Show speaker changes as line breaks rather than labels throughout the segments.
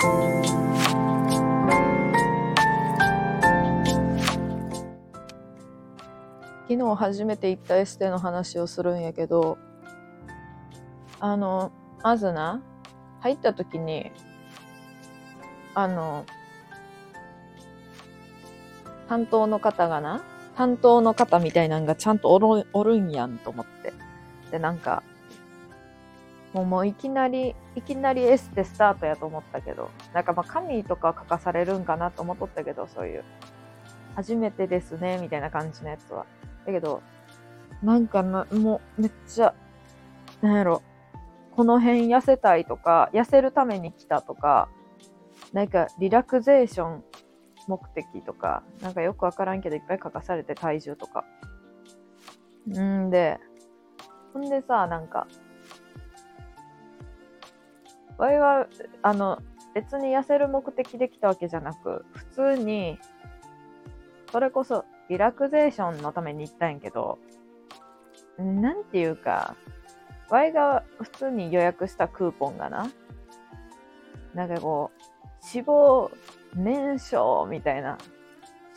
昨日初めて行ったエステの話をするんやけど、あの、まずな、入った時に、あの、担当の方がな、担当の方みたいなんがちゃんとおるおるんやんと思って。で、なんか、もうもういきなり、いきなりエステスタートやと思ったけど、なんかまあ紙とか書かされるんかなと思っとったけど、そういう、初めてですね、みたいな感じのやつは。だけど、なんかな、もうめっちゃ、なんやろ、この辺痩せたいとか、痩せるために来たとか、なんかリラクゼーション目的とか、なんかよくわからんけどいっぱい書かされて体重とか。んで、ほんでさ、なんか、わいは、あの、別に痩せる目的で来たわけじゃなく、普通に、それこそリラクゼーションのために行ったんやけど、なんていうか、わいが普通に予約したクーポンがな、なんかこう、脂肪燃焼みたいな、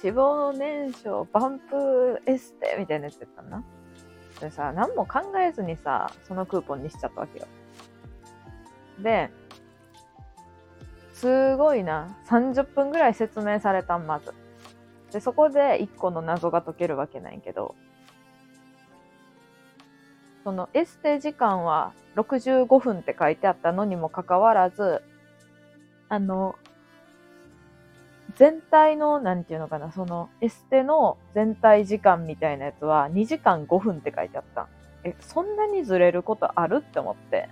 脂肪燃焼バンプエステみたいなやつやったんな。でさ、何も考えずにさ、そのクーポンにしちゃったわけよ。で、すごいな、30分ぐらい説明されたん、まず。で、そこで1個の謎が解けるわけないけど、そのエステ時間は65分って書いてあったのにもかかわらず、あの、全体の、なんていうのかな、そのエステの全体時間みたいなやつは2時間5分って書いてあった。え、そんなにずれることある？って思って。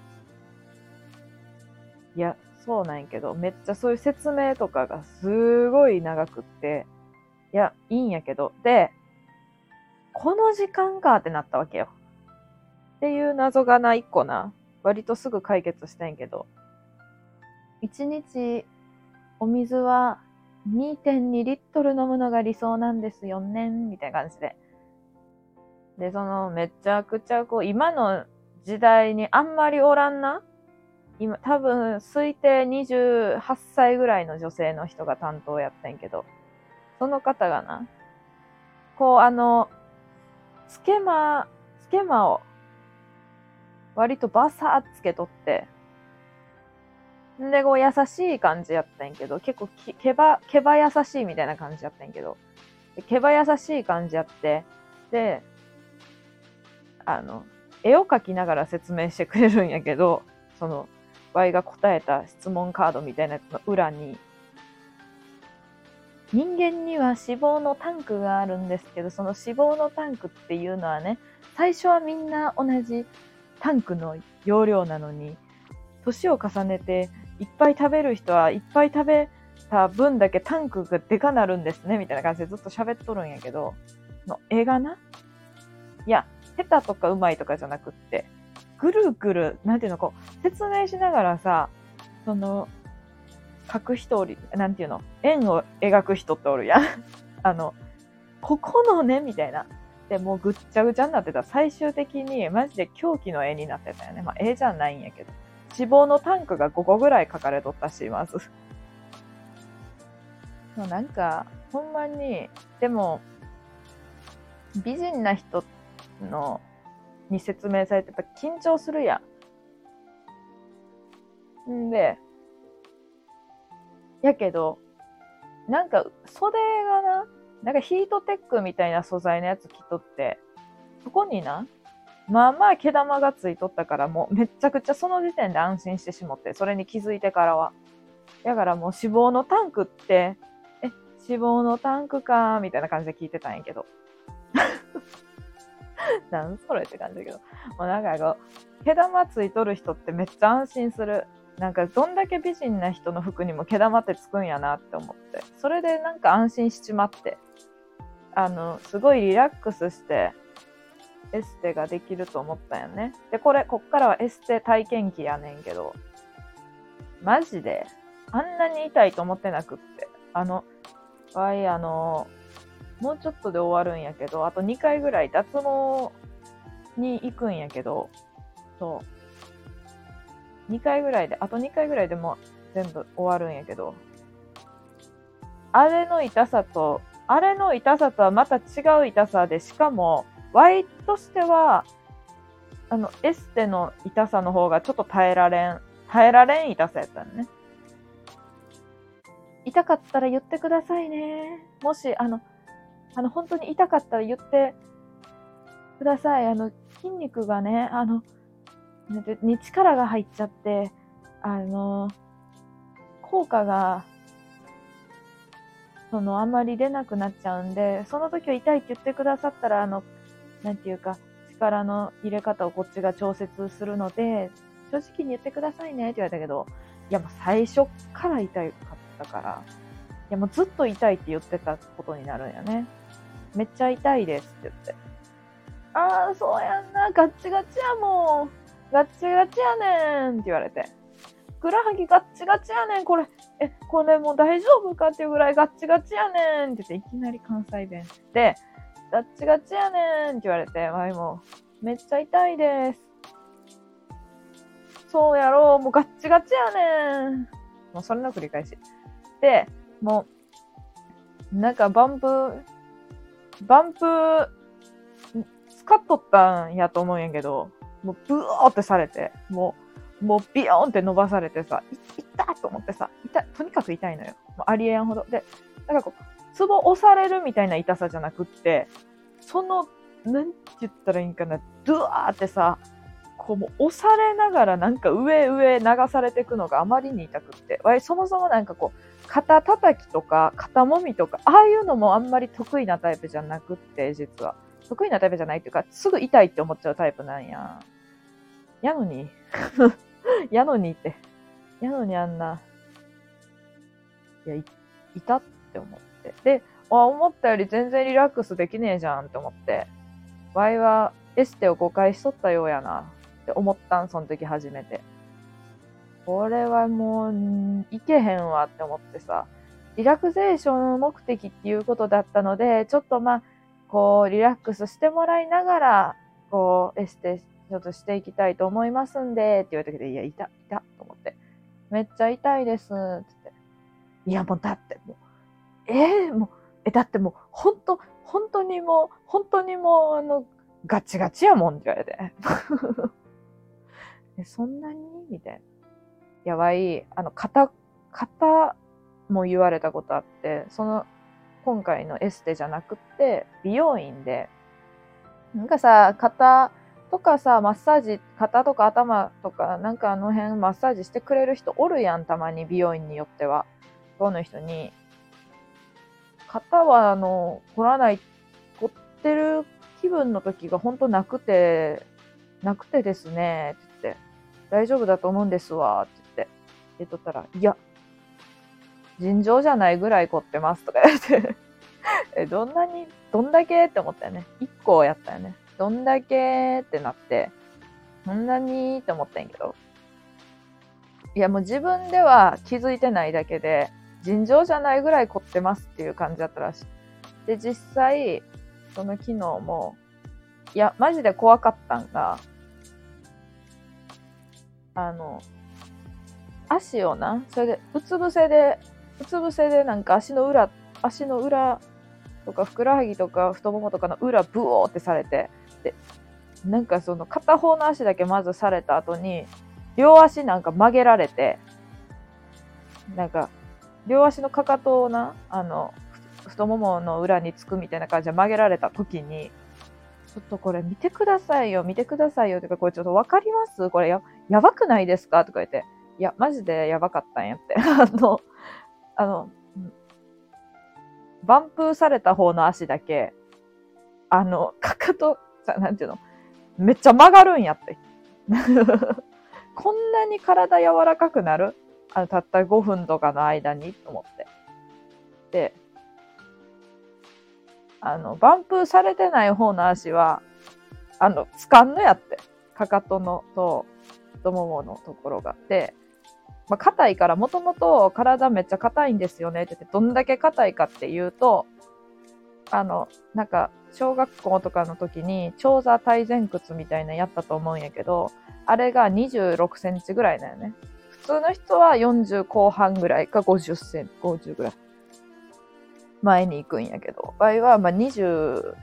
いや、そうなんやけど、めっちゃそういう説明とかがすごい長くって、いや、いいんやけど、で、この時間かってなったわけよ。っていう謎がな、一個な、割とすぐ解決したんやけど、1日お水は2.2リットル飲むのが理想なんですよね、みたいな感じで。で、その、めちゃくちゃこう、今の時代にあんまりおらんな今、多分、推定28歳ぐらいの女性の人が担当やったんけど、その方がな、こう、あの、つけま、つけまを、割とバサーっつけとって、んで、こう、優しい感じやったんやけど、結構き、毛ば、毛ば優しいみたいな感じやったんやけど、毛ば優しい感じやって、で、あの、絵を描きながら説明してくれるんやけど、その、Y が答えた質問カードみたいなやつの裏に、人間には脂肪のタンクがあるんですけど、その脂肪のタンクっていうのはね、最初はみんな同じタンクの容量なのに、年を重ねていっぱい食べる人はいっぱい食べた分だけタンクがでかなるんですね、みたいな感じでずっと喋っとるんやけど、の絵がな、いや、下手とかうまいとかじゃなくって、ぐるぐる、なんていうの、こう、説明しながらさ、その、描く人おり、なんていうの、円を描く人っておるやん。あの、ここのね、みたいな。で、もうぐっちゃぐちゃになってた。最終的に、マジで狂気の絵になってたよね。まあ、絵じゃないんやけど。脂肪のタンクが5個ぐらい書かれとったし、まず。もうなんか、ほんまに、でも、美人な人の、に説明されてやっぱ緊張するやん。んで、やけど、なんか袖がな、なんかヒートテックみたいな素材のやつ着とって、そこにな、まあまあ毛玉がついとったからもうめっちゃくちゃその時点で安心してしもって、それに気づいてからは。だからもう脂肪のタンクって、え、脂肪のタンクかーみたいな感じで聞いてたんやけど。なんそれって感じだけど。もうなんかこう、毛玉ついとる人ってめっちゃ安心する。なんかどんだけ美人な人の服にも毛玉ってつくんやなって思って。それでなんか安心しちまって。あの、すごいリラックスして、エステができると思ったよね。で、これ、こっからはエステ体験記やねんけど、マジで、あんなに痛いと思ってなくって。あの、わい、あの、もうちょっとで終わるんやけど、あと2回ぐらい脱毛に行くんやけど、そう。2回ぐらいで、あと2回ぐらいでも全部終わるんやけど、あれの痛さと、あれの痛さとはまた違う痛さで、しかも、Y としては、あの、エステの痛さの方がちょっと耐えられん、耐えられん痛さやったのね。痛かったら言ってくださいね。もし、あの、あの、本当に痛かったら言ってください。あの、筋肉がね、あの、に力が入っちゃって、あの、効果が、その、あんまり出なくなっちゃうんで、その時は痛いって言ってくださったら、あの、なんていうか、力の入れ方をこっちが調節するので、正直に言ってくださいねって言われたけど、いやもう最初から痛かったから、いやもうずっと痛いって言ってたことになるんやね。めっちゃ痛いですって言って。ああ、そうやんな、ガッチガチやもん。ガッチガチやねんって言われて。ふくらはぎガッチガチやねん、これ。え、これもう大丈夫かっていうぐらいガッチガチやねんって言って、いきなり関西弁で、ガッチガチやねんって言われて、わいも、めっちゃ痛いです。そうやろう、もうガッチガチやねん。もうそれの繰り返し。で、もう、なんかバンプ、バンプ、使っとったんやと思うんやけど、もうブーってされて、もう、もうビヨーンって伸ばされてさ、い痛っと思ってさ、痛とにかく痛いのよ。もうありえんほど。で、なんかこう、ツボ押されるみたいな痛さじゃなくって、その、なんて言ったらいいんかな、ドゥワーってさ、こうもう押されながらなんか上上流されていくのがあまりに痛くって、わいそもそもなんかこう、肩叩きとか肩もみとか、ああいうのもあんまり得意なタイプじゃなくって、実は。得意なタイプじゃないっていうか、すぐ痛いって思っちゃうタイプなんや。やのに やのにって。やのにあんな、いや、い、いたって思って。で、あ、思ったより全然リラックスできねえじゃんって思って。ワイはエステを誤解しとったようやなって思ったん、その時初めて。これはもう、いけへんわって思ってさ。リラクゼーション目的っていうことだったので、ちょっとまあ、こう、リラックスしてもらいながら、こう、エステちょっとしていきたいと思いますんで、って言われたけど、いや、痛、痛、と思って。めっちゃ痛いです、って言って。いや、もうだってもう、えー、もう、え、だってもう、ほんと、本当にもう、本当にもう、あの、ガチガチやもんって言われて。え、そんなに？みたいな。やばい、あの、肩、肩も言われたことあって、その、今回のエステじゃなくって美容院でなんかさ肩とかさマッサージ肩とか頭とかなんかあの辺マッサージしてくれる人おるやんたまに美容院によっては。その人に。肩はあの凝らない凝ってる気分の時が本当なくてなくてですねって言って。大丈夫だと思うんですわって。言っとったらいや尋常じゃないぐらい凝ってますとか言って え、どんなに、どんだけって思ったよね。1個やったよね。どんだけってなって、そんなにって思ったんやけど。いやもう自分では気づいてないだけで、尋常じゃないぐらい凝ってますっていう感じだったらしい。で、実際、その昨日も、いや、マジで怖かったんが、あの、足をな、それで、うつ伏せでうつ伏せでなんか足の裏、足の裏とかふくらはぎとか太ももとかの裏ブオーってされて、で、なんかその片方の足だけまずされた後に、両足なんか曲げられて、なんか、両足のかかとをな、あの、太ももの裏につくみたいな感じで曲げられた時に、ちょっとこれ見てくださいよ、見てくださいよ。とか、これちょっとわかります？これや、やばくないですか？とか言って。いや、マジでやばかったんやって。あの、あの、バンプーされた方の足だけ、あの、かかと、なんていうの、めっちゃ曲がるんやって。こんなに体柔らかくなるあの、たった5分とかの間にと思って。で、あの、バンプーされてない方の足は、あの、つかんのやって。かかとのと太もものところが。で、まあ、硬いから、もともと体めっちゃ硬いんですよねって言って、どんだけ硬いかっていうと、あの、なんか、小学校とかの時に、長座体前屈みたいなやったと思うんやけど、あれが26センチぐらいだよね。普通の人は40後半ぐらいか50センチ、50ぐらい。前に行くんやけど、場合はま25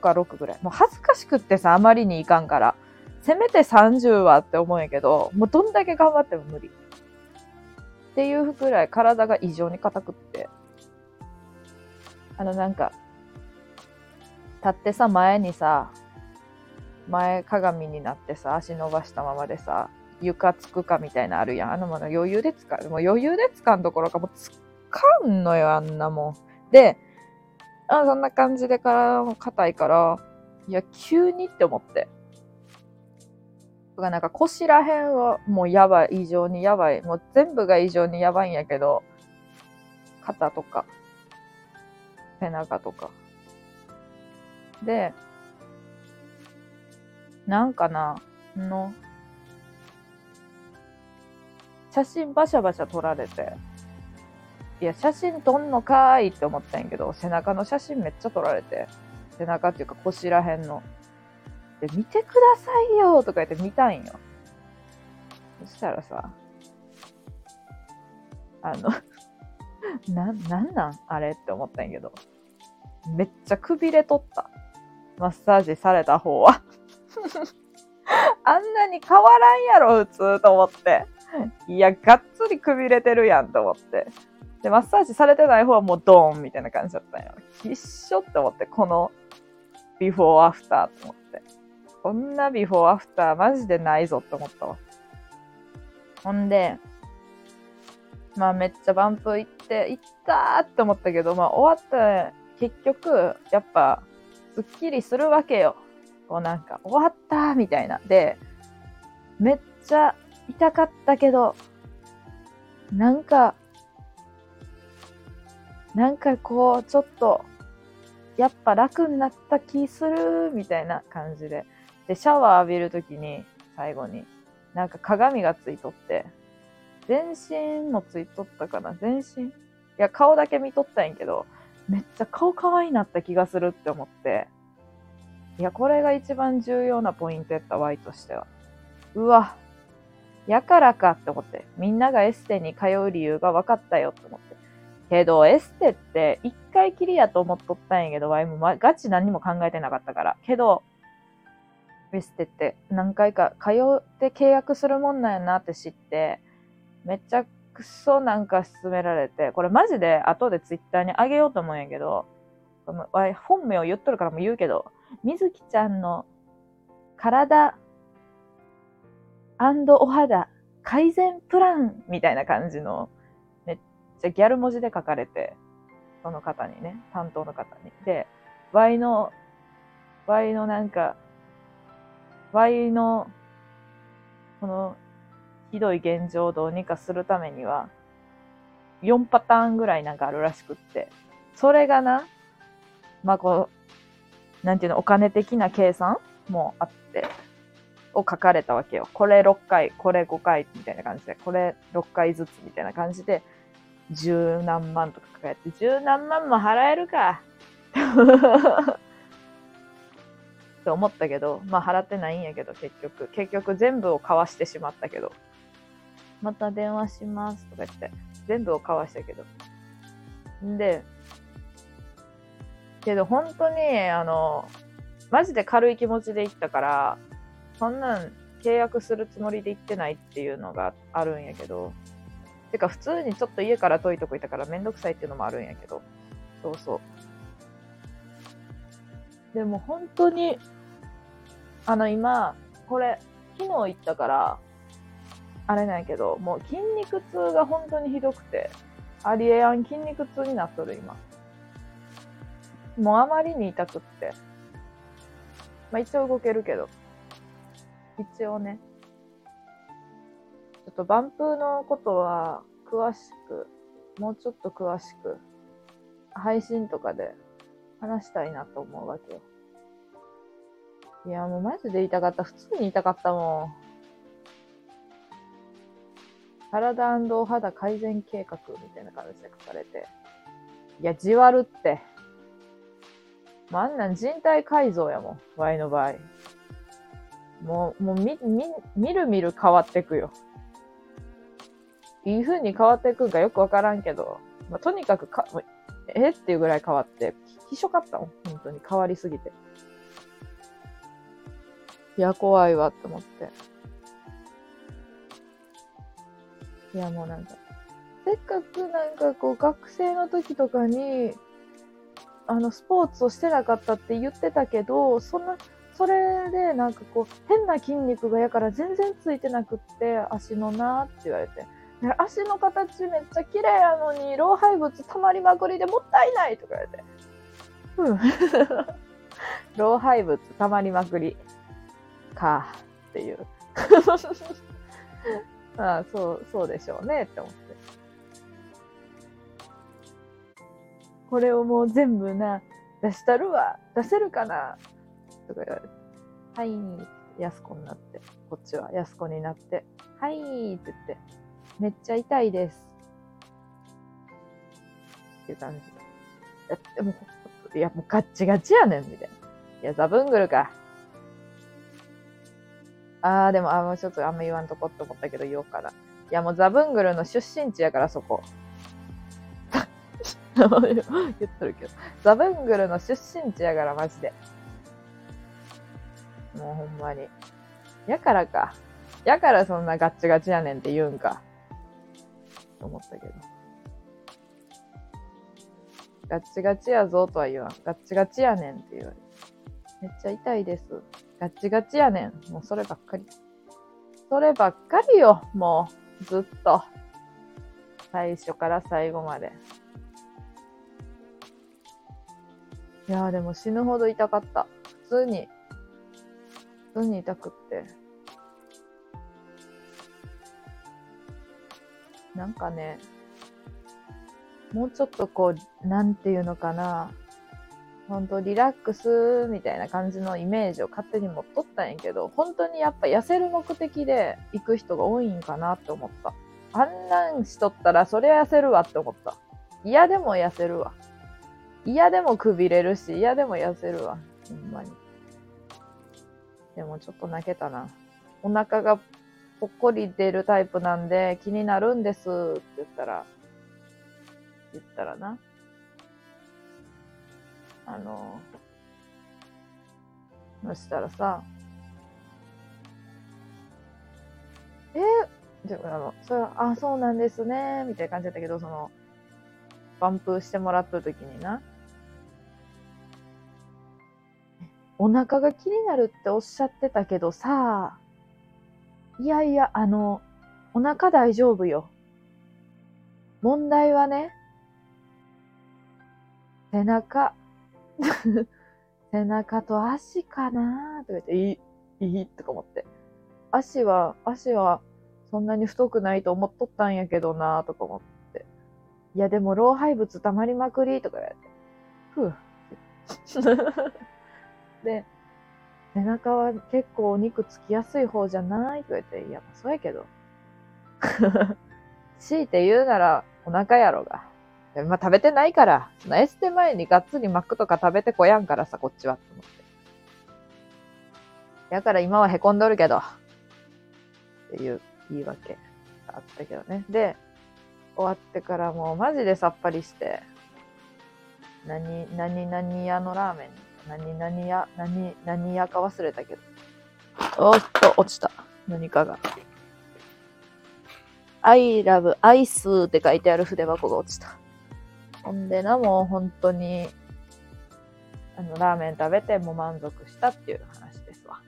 か6ぐらい。もう恥ずかしくってさ、あまりにいかんから。せめて30はって思うんやけど、もうどんだけ頑張っても無理。っていうぐらい体が異常に硬くって。あのなんか、立ってさ、前にさ、前鏡になってさ、足伸ばしたままでさ、床つくかみたいなあるやん。あのもの余裕で使う。もう余裕で使うどころか、もうつかんのよ、あんなもん。で、あそんな感じで体も硬いから、いや、急にって思って。がなんか腰らへんはもうやばい、異常にやばい。もう全部が異常にやばいんやけど、肩とか、背中とか。で、なんかな、の、写真バシャバシャ撮られて、いや、写真撮んのかーいって思ったんやけど、背中の写真めっちゃ撮られて、背中っていうか腰らへんの。で、見てくださいよとか言って見たんよ。そしたらさ、あの な、なんなんあれって思ったんやけど、めっちゃくびれとった。マッサージされた方は あんなに変わらんやろ、普通と思って。いや、がっつりくびれてるやんと思って。で、マッサージされてない方はもうドーンみたいな感じだったんよ。一緒って思って、このビフォーアフターと思って。こんなビフォーアフターマジでないぞって思ったわ。ほんで、まあめっちゃバンプ行って、行ったーって思ったけど、まあ終わった結局、やっぱ、すっきりするわけよ。こうなんか、終わったみたいな。で、めっちゃ痛かったけど、なんか、なんかこう、ちょっと、やっぱ楽になった気する、みたいな感じで。で、シャワー浴びるときに、最後に、なんか鏡がついとって、全身もついとったかな？全身？いや、顔だけ見とったんやけど、めっちゃ顔可愛いなった気がするって思って、いや、これが一番重要なポイントやった、Y としては。うわ、やからかって思って、みんながエステに通う理由が分かったよって思って。けど、エステって一回きりやと思っとったんやけど、ワイも、ガチ何も考えてなかったから。けど、エステって何回か通って契約するもんなんやなって知って、めちゃくそなんか勧められて、これマジで後でツイッターにあげようと思うんやけど、本名を言っとるからも言うけど、みずきちゃんの体お肌改善プランみたいな感じの、めっちゃギャル文字で書かれて、その方にね、担当の方に。で、Y の、Y のなんか、Y の、この、ひどい現状をどうにかするためには、4パターンぐらいなんかあるらしくって、それがな、まあこう、なんていうの、お金的な計算もあって、を書かれたわけよ。これ6回、これ5回みたいな感じで、これ6回ずつみたいな感じで、十何万とか書かれて、十何万も払えるか。って思ったけど、まあ払ってないんやけど、結局。結局全部を交わしてしまったけど。また電話しますとか言って、全部を交わしたけど。んで、けど本当に、あの、マジで軽い気持ちで行ったから、そんなん契約するつもりで行ってないっていうのがあるんやけど、てか普通にちょっと家から遠いとこいたからめんどくさいっていうのもあるんやけど、そうそう。でも本当に、あの今、これ、昨日行ったから、あれなんやけど、もう筋肉痛が本当にひどくて、ありえやん筋肉痛になっとる今。もうあまりに痛くって。まあ一応動けるけど。一応ね、ちょっとバンプのことは詳しく、もうちょっと詳しく、配信とかで話したいなと思うわけよ。いや、もうマジで言いたかった。普通に言いたかったもん。体お肌改善計画みたいな感じで書かれて。いや、じわるって。まあ、あんなん人体改造やもん。Y の場合。もう、もうみ、み、みるみる変わってくよ。いい風に変わっていくんかよくわからんけど、まあ、とにかくか、え？っていうぐらい変わって、ひしょかったもん。本当に変わりすぎて。いや、怖いわって思って。いや、もうなんか、せっかくなんかこう、学生の時とかに、あの、スポーツをしてなかったって言ってたけど、そんな、それでなんかこう、変な筋肉がやから全然ついてなくって、足のなって言われて。足の形めっちゃ綺麗やのに、老廃物溜まりまくりでもったいないとか言われて。うん。老廃物溜まりまくり。か。っていう。ああ、そう、そうでしょうねって思って。これをもう全部な、出したるわ。出せるかなとか言われて。はい。やすこになって。こっちはやすこになって。はいって言って。めっちゃ痛いです。っていう感じで。でも、いや、もうガッチガチやねん、みたいな。いや、ザブングルか。あー、でも、あ、もうちょっとあんま言わんとこって思ったけど言おうかな。いや、もうザブングルの出身地やから、そこ。言っとるけど。ザブングルの出身地やから、マジで。もうほんまに。やからか。やからそんなガッチガチやねんって言うんか。と思ったけど。ガッチガチやぞとは言わん。ガッチガチやねんって言われめっちゃ痛いです。ガチガチやねん。もうそればっかり。そればっかりよ。もう、ずっと。最初から最後まで。いやーでも死ぬほど痛かった。普通に、普通に痛くって。なんかね、もうちょっとこう、なんていうのかな、本当リラックスみたいな感じのイメージを勝手に持っとったんやけど、本当にやっぱ痩せる目的で行く人が多いんかなって思った。あんなんしとったらそりゃ痩せるわって思った。嫌でも痩せるわ。嫌でもくびれるし、嫌でも痩せるわ。ほんまに。でもちょっと泣けたな。お腹がぽっこり出るタイプなんで気になるんですって言ったら、言ったらな。あの、そしたらさ、えー、じゃあの、それは、あ、そうなんですね、みたいな感じだったけど、その、バンプしてもらった時にな、お腹が気になるっておっしゃってたけどさ、いやいや、あの、お腹大丈夫よ。問題はね、背中。背中と足かなとか言って、いい、いいとか思って。足は、足はそんなに太くないと思っとったんやけどなとか思って。いや、でも老廃物溜まりまくりとか言われて。ふう。で、背中は結構お肉つきやすい方じゃないとか言って、いや、そうやけど。強いて言うならお腹やろが。まあ食べてないから、そのエステ前にがっつりマックとか食べてこやんからさ、こっちはって思って。やから今はへこんどるけど、っていう言い訳があったけどね。で、終わってからもうマジでさっぱりして、何、何、何屋のラーメン？何、何や、何、何やか忘れたけど。おっと、落ちた。何かが。I love ice って書いてある筆箱が落ちた。ほんでな、もう本当に、あの、ラーメン食べても満足したっていう話ですわ。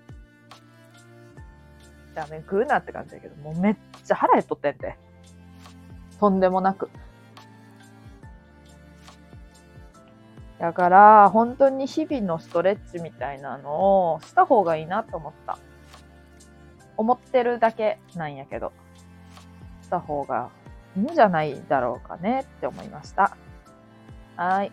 ラーメン食うなって感じだけど、もうめっちゃ腹減っとってんて。とんでもなく。だから、本当に日々のストレッチみたいなのをした方がいいなと思った。思ってるだけなんやけど、した方がいいんじゃないだろうかねって思いました。はい。